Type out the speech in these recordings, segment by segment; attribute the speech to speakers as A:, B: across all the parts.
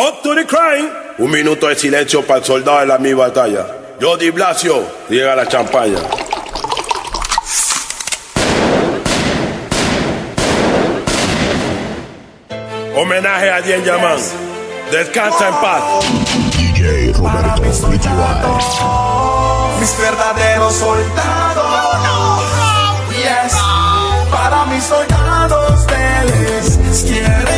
A: Up to the crime. Un minuto de silencio para el soldado de la mi batalla. Jody Blasio llega la champaña. Homenaje a Dien Yaman. Descansa en paz.
B: DJ Roberto
C: mis, mis verdaderos soldados. Yes. Para mis soldados, les quiero.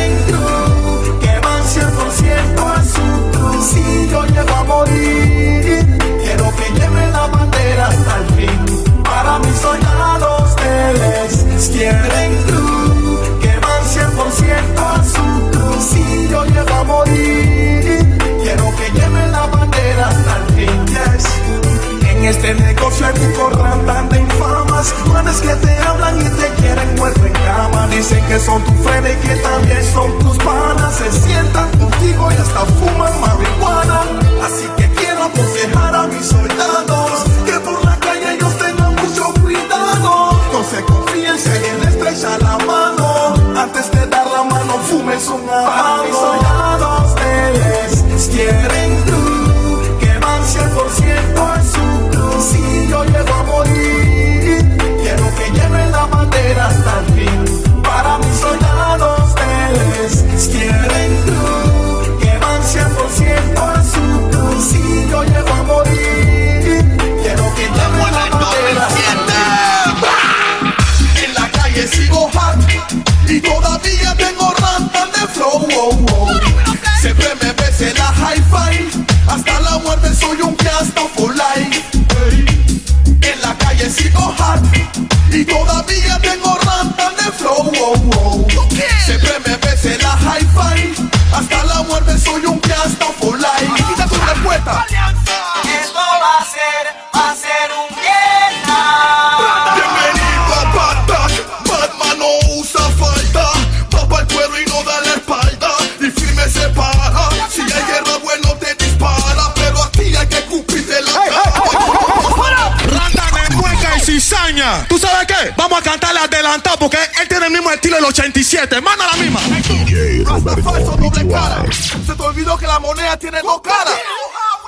C: y todavía tengo ram de flow. Oh, oh. Siempre me ves la hi-fi, hasta la muerte soy un piasta for life. En la calle sigo hack y todavía tengo ram de flow. Oh, Siempre me ves la hi-fi, hasta la
D: vamos a cantar adelantado porque él tiene el mismo estilo del 87. Manda la misma.
C: falso, doble cara. Se te olvidó que la moneda tiene dos caras.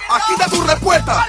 C: Aquí está tu respuesta.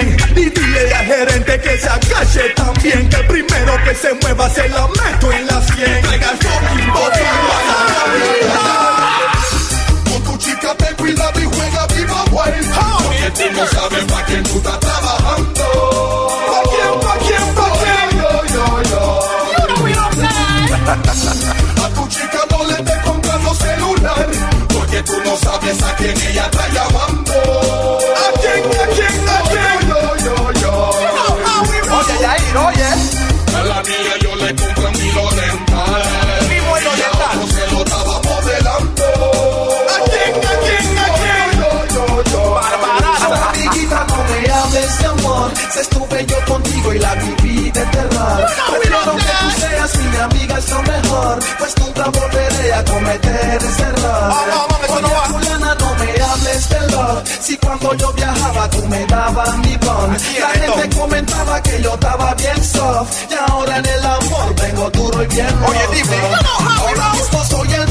C: 100. Y dile al gerente que se agache también. Que el primero que se mueva se la a cometer ese error. Oye, fulana, no me hables de love Si cuando yo viajaba tú me dabas mi bon. La gente comentaba que yo estaba bien soft. Y ahora en el amor vengo duro y bien Oye, dime Ahora mismo soy el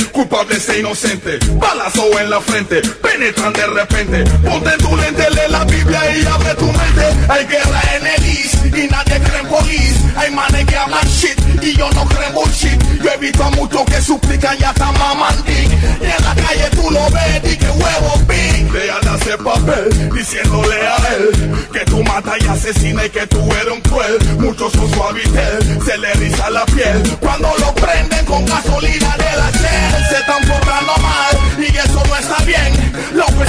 C: muriendo gente, culpables e inocentes. Balazo en la frente, penetran de repente. Ponte tu lente, lee la Biblia y abre tu mente. Hay guerra en el East y nadie cree en police. Hay manes que hablan shit y yo no creo en bullshit. Yo he visto a muchos que suplican y hasta maman dick. Y en la calle tú lo ves y que huevo big Lean hace papel diciéndole a él Que tú matas y asesinas y que tú eres un cruel. Muchos son suavitel, se le riza la piel. Cuando lo prenden con gasolina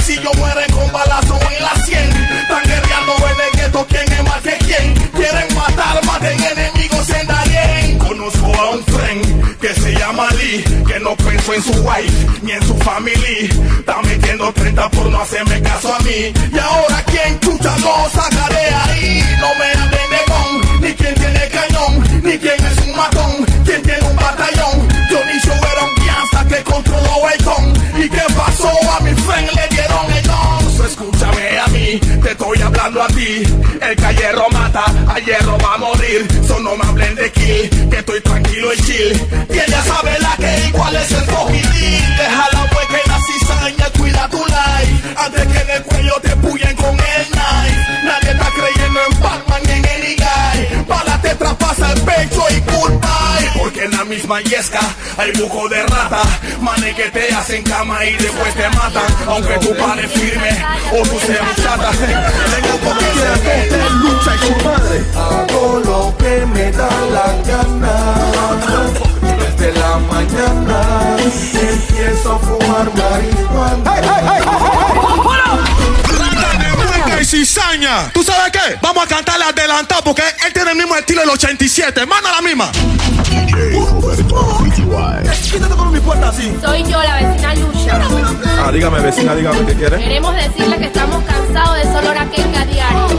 C: Huesillos mueren con balazo en la sien Están guerreando en el gueto quién es más que quién Quieren matar, maten enemigos en Darien. Conozco a un friend que se llama Lee Que no pensó en su wife ni en su family. Está metiendo 30 por no hacerme caso a mí. Y ahora quién chucha lo saca de ahí No me hablen de gon, ni quién tiene cañón Ni quién es un matón, quién tiene un batallón. Johnny Show era un pianza que controló el ton ¿Y qué pasó? A mi friend le dieron el don. Escúchame a mí, te estoy hablando a ti. El que a hierro mata, a hierro va a morir. So no me hablen de kill, que estoy tranquilo y chill. Y ella sabe la que igual es el deal Deja la hueca y la cizaña, cuida tu life. Antes que el cuello te puyen Hay buco de rata Manes que te hacen cama y después te matan Aunque tú pares firme o tú seas chata Tengo poquito de lucha y su madre Hago lo que me da la gana Desde la mañana empiezo a fumar marihuana
D: de y cizaña. ¿Tú sabes qué? Vamos a cantarle adelantado porque él tiene el mismo estilo del 87. Manda la misma.
B: DJ Roberto PTY.
E: Quítate por mi puerta así.
F: Soy yo, la vecina Lucha.
G: Ah, dígame, vecina, dígame qué quiere.
F: Queremos decirle que estamos cansados de solo hora quenga diario.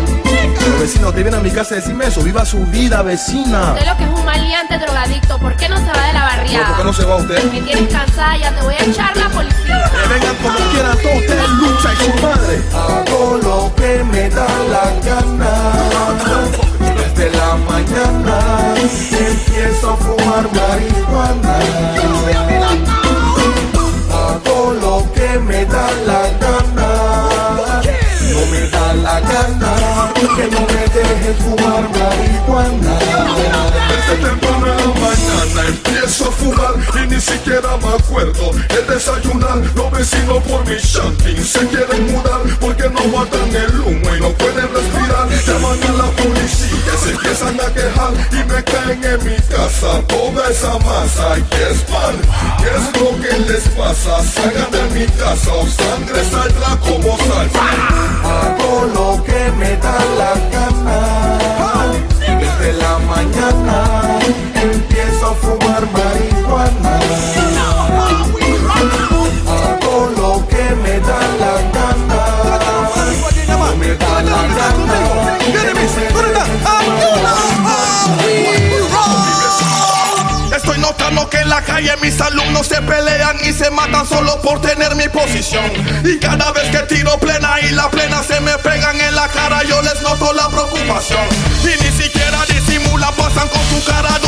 G: Pero vecino, usted viene a mi casa a decirme eso. Viva su vida, vecina.
F: Usted lo que es un maleante drogadicto, ¿por qué no se va de la barriada?
G: ¿Por qué no se va usted?
F: Me tienes cansada, ya te voy a echar la policía.
G: Que vengan como quieran todos ustedes, lucha y su madre.
E: Hago lo que me da la gana. Desde la mañana empiezo a fumar marihuana. Hago lo que me da la gana. No me da la gana que no me dejes fumar marihuana.
C: Y ni siquiera me acuerdo el desayunar. Los vecinos por mi shanty se quieren mudar porque no matan el humo y no pueden respirar. Llaman a la policía, se empiezan a quejar y me caen en mi casa toda esa masa y es pan. ¿Qué es lo que les pasa? Salgan de mi casa o sangre saldrá como salsa.
E: Hago lo que me da la gana. Desde la mañana empiezo a fumar marihuana. Que
C: en la calle mis alumnos se pelean y se matan solo por tener mi posición. Y cada vez que tiro plena y la plena se me pegan en la cara, yo les noto la preocupación. Y ni siquiera disimulan, pasan con su cara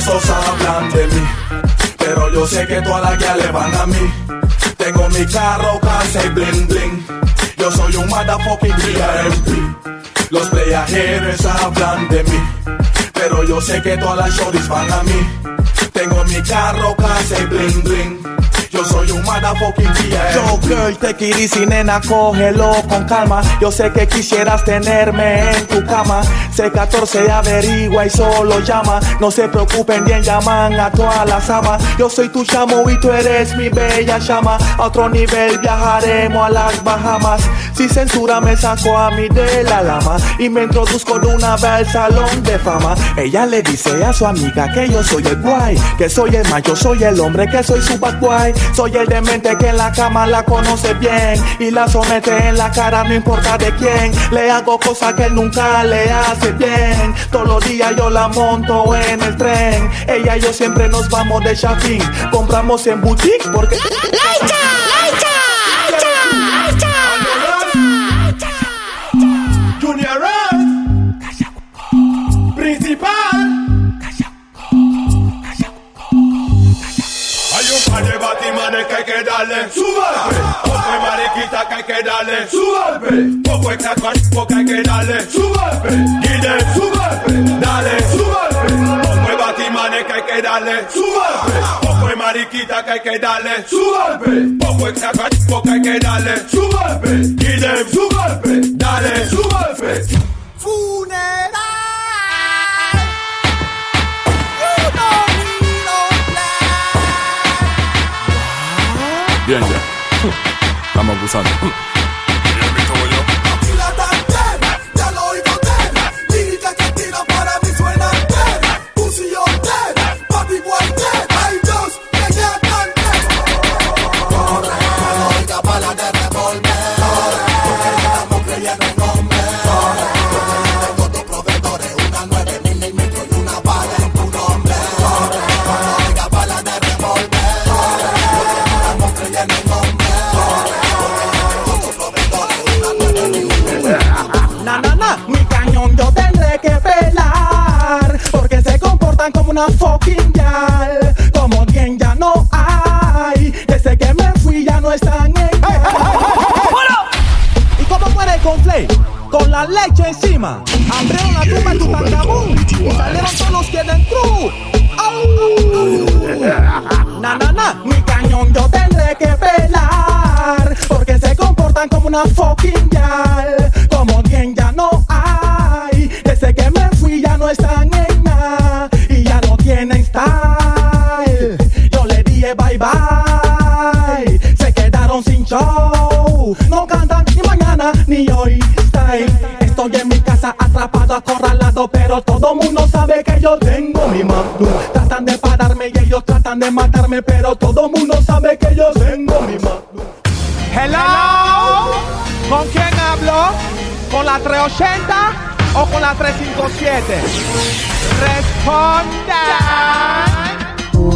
E: envidiosos hablan de mí, pero yo sé que todas las que le van a mí. Tengo mi carro casi bling bling. Yo soy un motherfucking VIP. Los playajeros hablan de mí, pero yo sé que todas las shorties van a mí. Tengo mi carro casi bling bling. Yo soy un motherfucking VIP.
H: Yo, girl, te y nena, cógelo con calma. Yo sé que quisieras tenerme en tu cama. C14 averigua y solo llama. No se preocupen, bien llaman a todas las amas. Yo soy tu chamo y tú eres mi bella llama. A otro nivel viajaremos a las Bahamas. Si censura me saco a mí de la lama y me introduzco de una vez al salón de fama. Ella le dice a su amiga que yo soy el guay, que soy el macho, soy el hombre, que soy su bad guay. Soy el demente que en la cama la conoce bien y la somete en la cara, no importa de quién. Le hago cosas que él nunca le hace bien. Todos los días yo la monto en el tren. Ella y yo siempre nos vamos de shopping. Compramos en boutique porque.
C: Que hay que darle su golpe. Poco de mariquita que hay que darle su golpe. Poco de cacuasco que hay que darle su golpe. Guide su golpe. Dale su golpe. Poco de batimanes que hay que darle su golpe. Poco de mariquita que hay que darle su golpe. Poco de cacuasco que hay que darle su golpe. Guide su golpe. Dale su golpe.
I: Bien, ya. Estamos abusando.
E: La ¿Y
H: cómo
J: con la leche encima. Abrieron la tumba de Tutankamón y salieron todos los que dentro. Na, na, na. Mi cañón yo tendré que pelar porque se comportan como una fucking yal. Como quien ya no hay. Desde que me fui ya no están en nada y ya no tienen style. Atrapado, acorralado, pero todo mundo sabe que yo tengo mi magnum. Tratan de pararme y ellos tratan de matarme, pero todo mundo sabe que yo tengo mi magnum. Hello, ¿con quién hablo? ¿Con la 380 o con la 357? Respondan.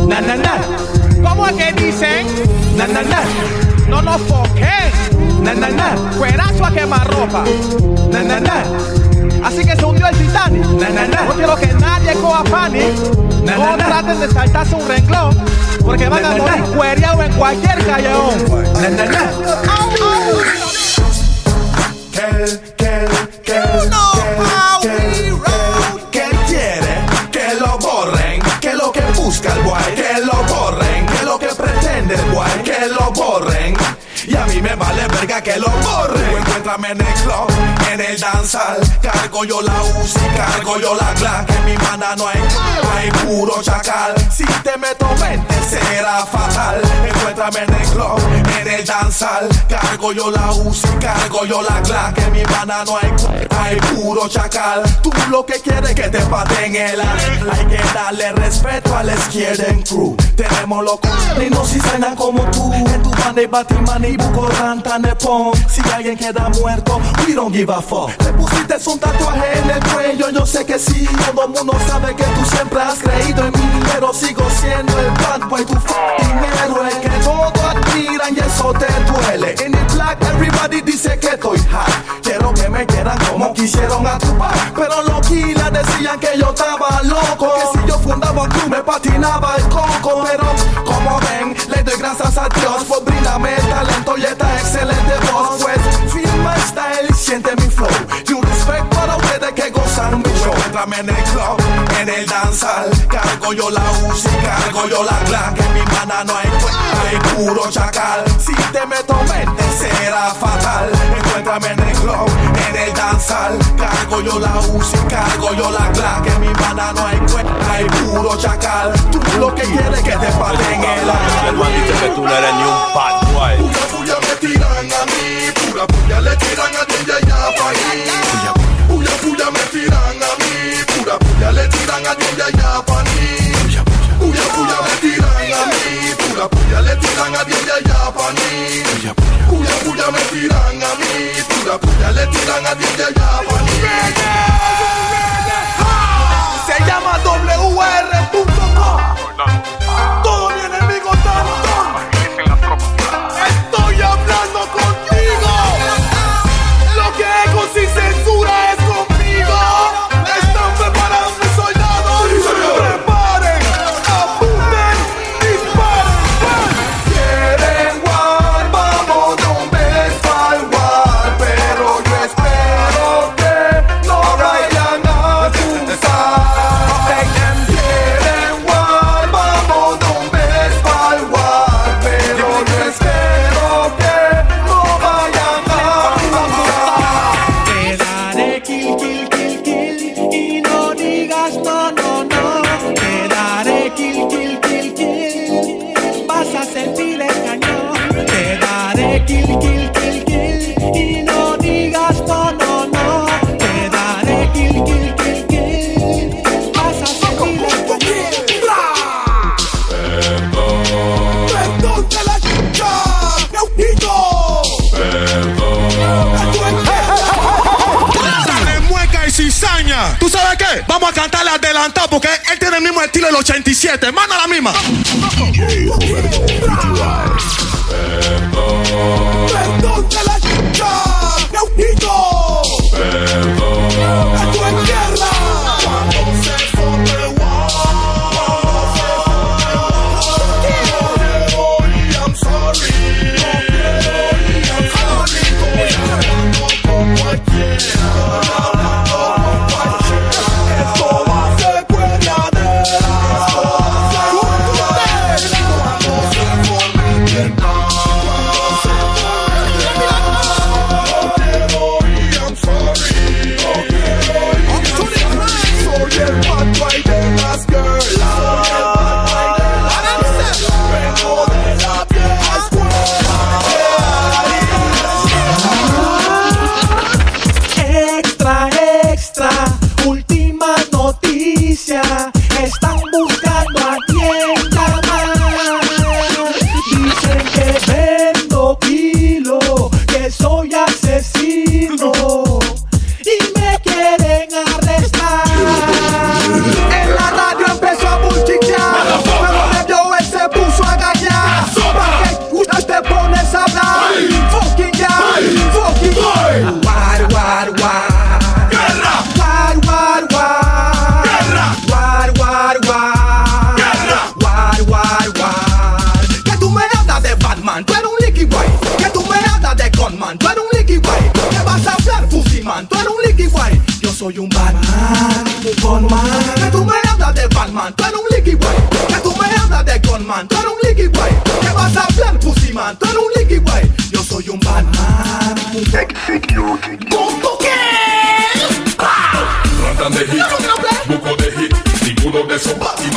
J: Na, na, na. ¿Cómo es que dicen? Na, na, na. No nos foquen. Na, na, na. Cuerazo a quemar ropa. Na, na, na. Así que se hundió el Titanic. Na, na, na. No quiero que nadie coja panic. No traten de saltarse un renglón. Porque van a morir cuereados en cualquier callejón. Au, au.
E: Que, que, que, que, que, que él quiere que lo borren, que lo que busca el guay, que lo borren, que lo que pretende el guay, que lo borren. Y a mí me vale verga que lo borren. Encuéntrame en el club, en el danzal. Cargo yo la UCI, cargo yo la. Que en mi mana no hay, no hay puro chacal. Si te meto mente será fatal. Encuéntrame en el club, en el danzal. Cargo yo la UCI, cargo yo la. Que en mi mana no hay, hay puro chacal. Tú lo que quieres es que te paten el ar. Hay que darle respeto al izquierden crew. Tenemos locos y no si como tú. En tu banda y Batman y Buco Ranta Nepon. Si alguien queda muerto, we don't give a fuck. Le pusiste un tatuaje en el cuello, yo sé que sí. Todo mundo sabe que tú siempre has creído en mí. Pero sigo siendo el bad boy, tu fucking héroe. Que todos admiran y eso te duele. En el black, everybody dice que estoy hot. Quiero que me quieran como quisieron a tu pa. Pero los killers decían que yo estaba loco. Que si yo fundaba un club me patinaba el coco. Pero como ven, le doy gracias a Dios por brindarme el talento y esta excelente Entrame en el club, en el danzal. Cargo yo la UCI, cargo yo la clan. Que en mi mana no hay, hay puro chacal. Si te meto mente será fatal. Encuéntrame en el club, en el danzal. Cargo yo la UCI, cargo yo la clan. Que en mi mana no hay, hay puro chacal. Tú lo que quieres es que te paten el
A: dice que tú no eres ni un bad boy.
E: Pura puya me tiran a mí, pura puya le tiran a ti y allá pa' ahí. Puya puya me tiran a mí, pura puya le tiran a ti y allá. Puya puya me tiran a mí, pura puya le tiran a ti y allá. Puya puya me tiran a mí, pura puya le tiran a ti y
D: cantarle adelantado porque él tiene el mismo estilo del 87. Manda la misma.
E: La.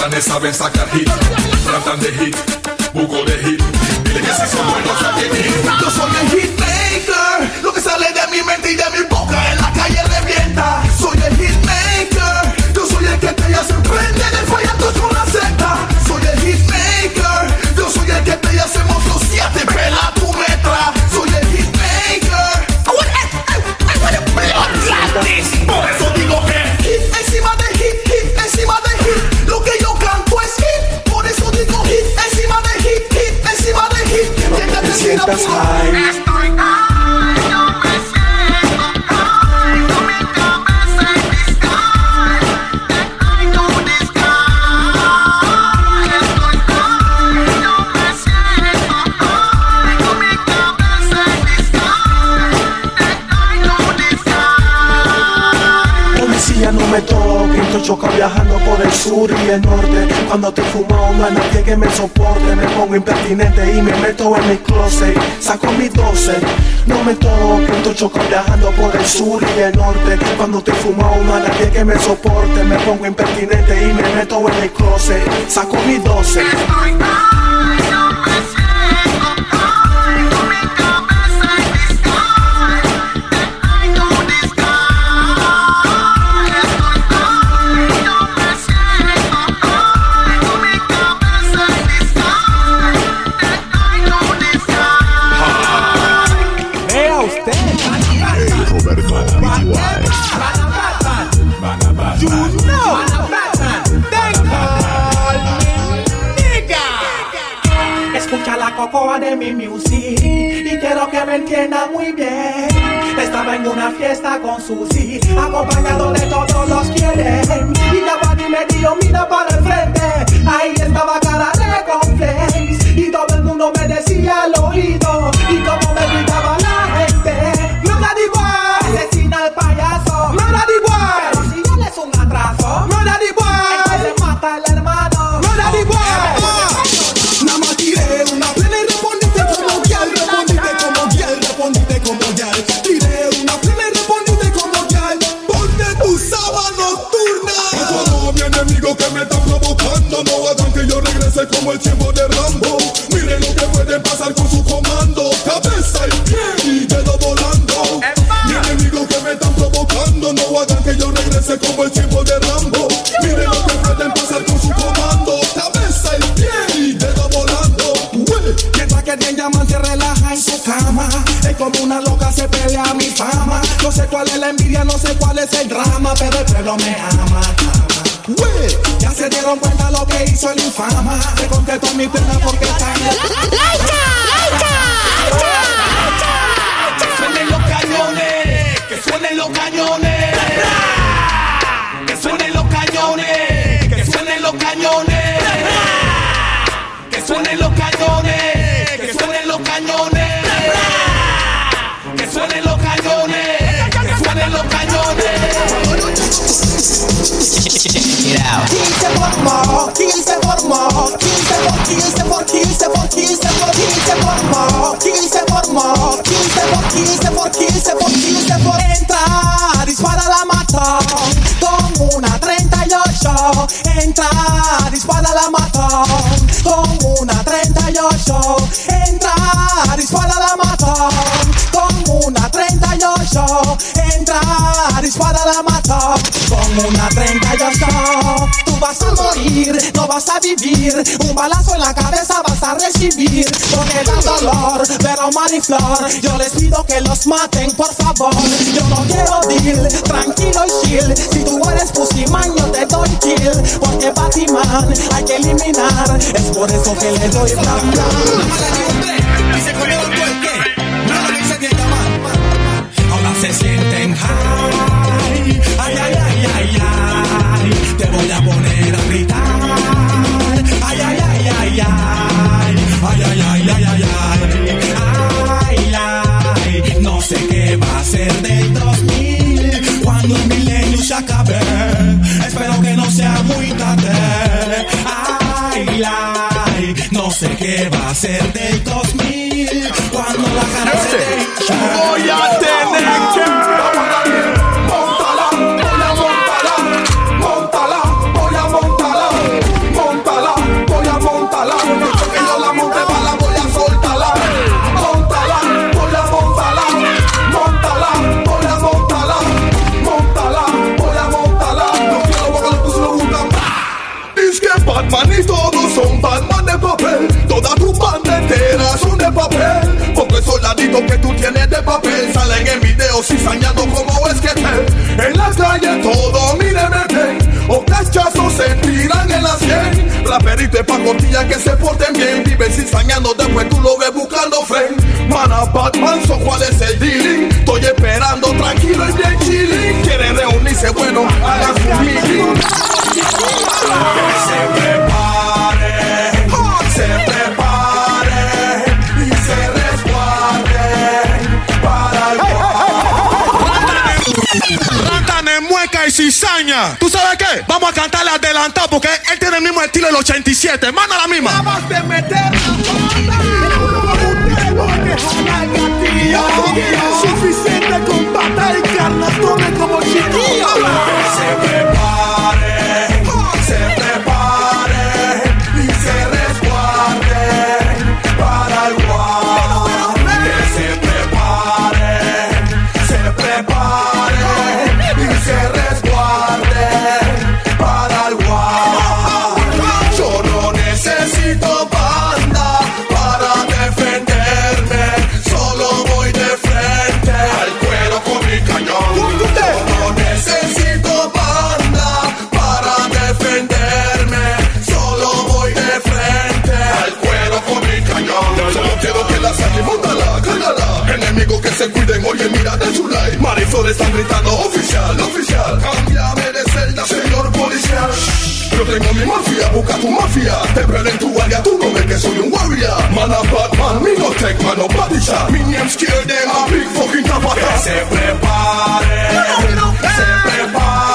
K: Charlatanes saben sacar hit, tratan de hit, buco de hit. Dile que si son buenos, saquen hit. Yo soy el hit.
E: el sur y el norte. Cuando te fumado no hay nadie que me soporte Me pongo impertinente y me meto en mi closet. Saco mi 12, no me toco choco viajando por el sur y el norte. Cuando te fumado no hay nadie que me soporte Me pongo impertinente y me meto en mi closet. Saco mi 12
L: mi
E: music y quiero que me entienda muy bien. Estaba en una fiesta con Susi, acompañado de todos los quienes. Y Giovanni me dio mira para el frente, ahí estaba soy infama. Te contesto mi pena porque está. ¡Laita! ¡Laita!
K: ¡Que suenen los cañones! ¡Que suenen los cañones! ¡Que suenen los cañones! ¡Que suenen los cañones! ¡Que suenen los cañones! ¡Que suenen los cañones! Get out.
E: Quince por quince por quince por, quince por, quince por, quince por, quince por quince. Entra, dispara la mató, con una 38. Entra, dispara la con una 38. Entra, dispara la con una 38 dispara la mata. Con una trenca ya está. Tú vas a morir,
M: no vas a vivir. Un balazo en la cabeza vas a recibir. Porque da dolor, pero mariflor. Yo les pido que los maten, por favor. Yo no quiero deal, tranquilo y chill. Si tú eres pusimán, yo te doy kill. Porque Batman hay que eliminar. Es por eso que le doy bla
E: bla. Qué va a ser del 2000 cuando la cara se dé.
C: Voy a tener que. Videos cizañando como es que te. En la calle todo, míreme bien. O cachazos se tiran en la sien. Raperito y pacotilla que se porten bien. Viven cizañando, después tú lo ves buscando friend. Mana Batman, so cuál es el dealing. Estoy esperando tranquilo y bien chilling. Quieren reunirse, bueno,
D: cizaña. ¿Tú sabes qué? Vamos a cantarle adelantado porque él tiene el mismo estilo del 87. Manda la misma.
C: Acabas de meter Suficiente con pata y carnatones como chiquillo. Que se prepare, se prepare y se resguarde para el guau. Que se prepare, se prepare Que se cuiden, oye, mira de su like. Marisol están gritando, oficial, oficial. Cámbiame de celda, señor policial. Yo tengo mi mafia, busca tu mafia. Te veré en tu área, tú no ves que soy un warrior. Mana Batman, me no take man, no body shot. Mi name scared them, a big fucking tapata. Que se prepare, se prepare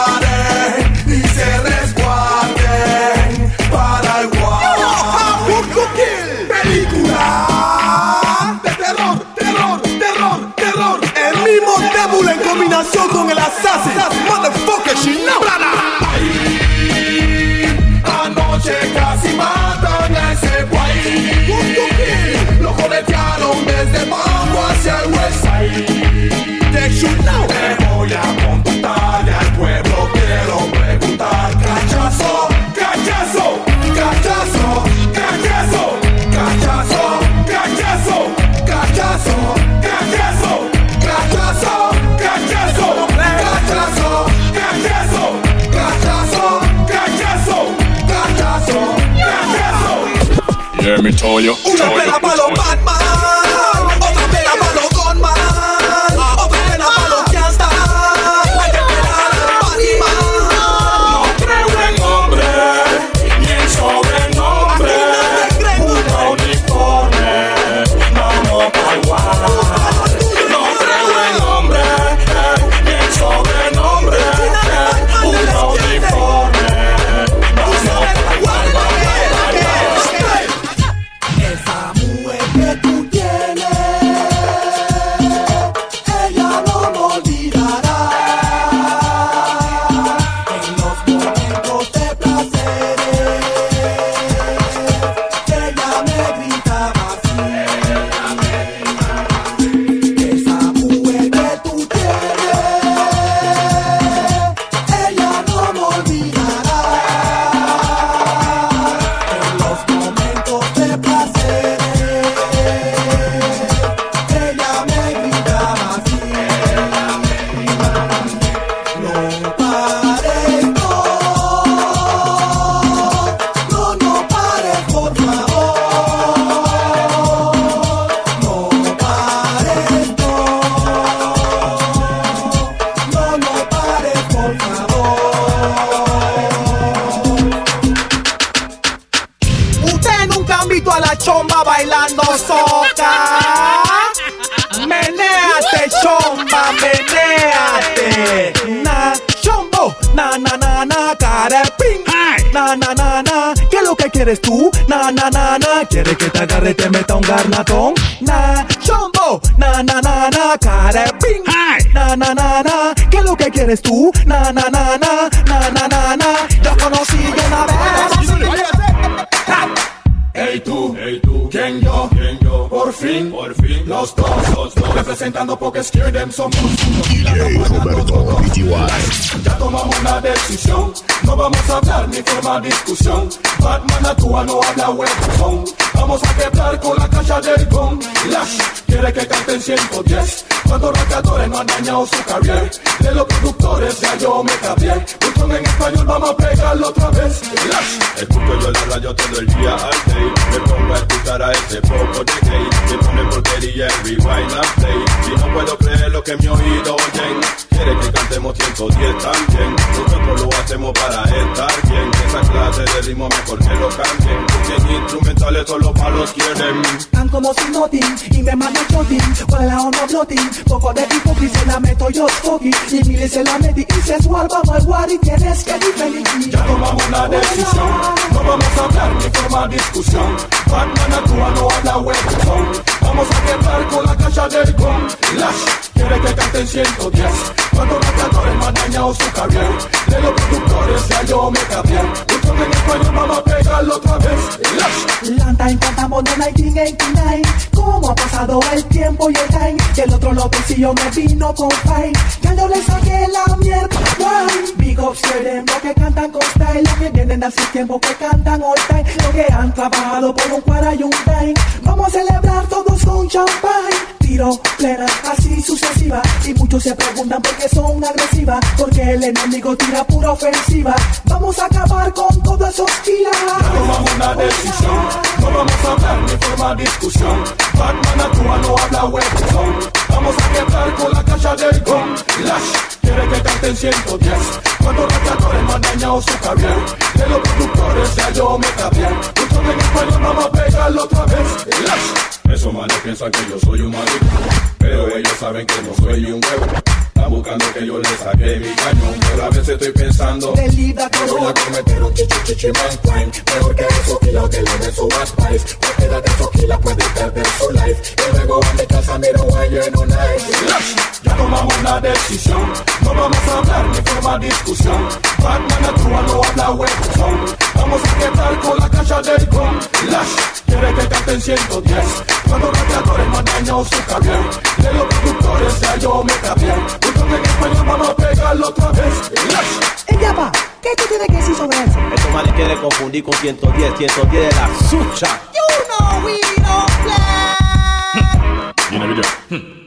E: na, na, carepín. Na, na, na, na, ¿qué es lo que quieres tú? Na, na, na, na, ¿quiere que te agarre y te meta un garnatón? Na, chombo, na, na, na, na, carepín. Na, na, na, na, ¿qué es lo que quieres tú? Na, na, na, na, na, na, na, na, yo conocí de una vez.
K: Hey tú, hey tú, ¿quién. Por fin, por fin, los dos, los dos, representando Them somos uno y la
B: DJ Roberto.
K: Ya tomamos una decisión, no vamos a hablar ni formar discusión. Batman actúa, no habla huevón. Vamos a quebrar con la caja del gong. Lash quiere que canten 110. Cuando racadores no han dañado su carrera. De los productores ya yo me cambié. Un son en español, vamos a pegarlo otra vez. Lash. Escucho yo la radio todo el día al day. Me pongo a escuchar a ese poco de gay. Que pone porquería en rewind and play. Y no puedo creer lo que mi oído oyen. Quiere que cantemos 110 también. Nosotros lo hacemos para estar bien. Esa clase de ritmo mejor que lo cambien. Porque instrumentales solo para los quieren.
E: Tan como sin nothing y me manda shotting Con la onda floating Poco de hipocresía se la meto yo fucking Y miles se la metí y se suar Vamos al y tienes que diferir
K: Ya tomamos una decisión, no vamos a hablar ni formar discusión. Batman actúa, no habla huevón. Vamos a quebrar con la caja del gong. Lash quiere que canten 110. Cuando racadores me han dañado su carrera. De los productores ya yo me cambié. Son en español, vamos a pegarlo otra vez.
E: Lanta encantamos de 1989 Cómo ha pasado el tiempo y el time Del otro lotecillo me vino con fight Ya yo le saqué la mierda Why? Big ups them, los que cantan con style Los que vienen hace tiempo que cantan all time Los que han trabajado por un cuara y un time Vamos a celebrar todos con champagne Tiro plena, así sucesiva Y muchos se preguntan por qué son agresivas Porque el enemigo tira pura ofensiva Vamos a acabar con todo esos
K: Ya tomamos una decisión, no vamos a hablar ni formar discusión. Batman actúa, no habla huevón. Vamos a quebrar con la caja del gong. Lash quiere que canten 110. Cuando racadores me han dañado su carrera. De los productores ya yo me cambié. Son en español, vamos a pegarlo otra vez. Lash. Esos manes piensan que yo soy un marico. Pero ellos saben que no soy un huevo. Están buscando que yo les saque mi cañón. Pero a veces estoy pensando.
E: De libra
K: que voy a cometer un chichichichiman crime. Mejor que eso kilo que le den su bad spice. Cualquiera de esos kilas puede perder su life. Y luego a mi casa miro a lleno nice. Ya tomamos una decisión. No vamos a hablar ni formar discusión. Batman actúa, no habla huevón. Vamos a quebrar con la caja del gong. Lash quiere que canten 110. Cuando radiadores me han dañado su carrera. De los productores ya yo me cambié. Son en español, vamos a pegarlo otra vez. Lash.
E: Ella va, ¿qué tú tienes que decir sobre eso?
N: Estos manes quieren confundir con 110, 110 de la sucha.
E: You know we don't play
H: You never do.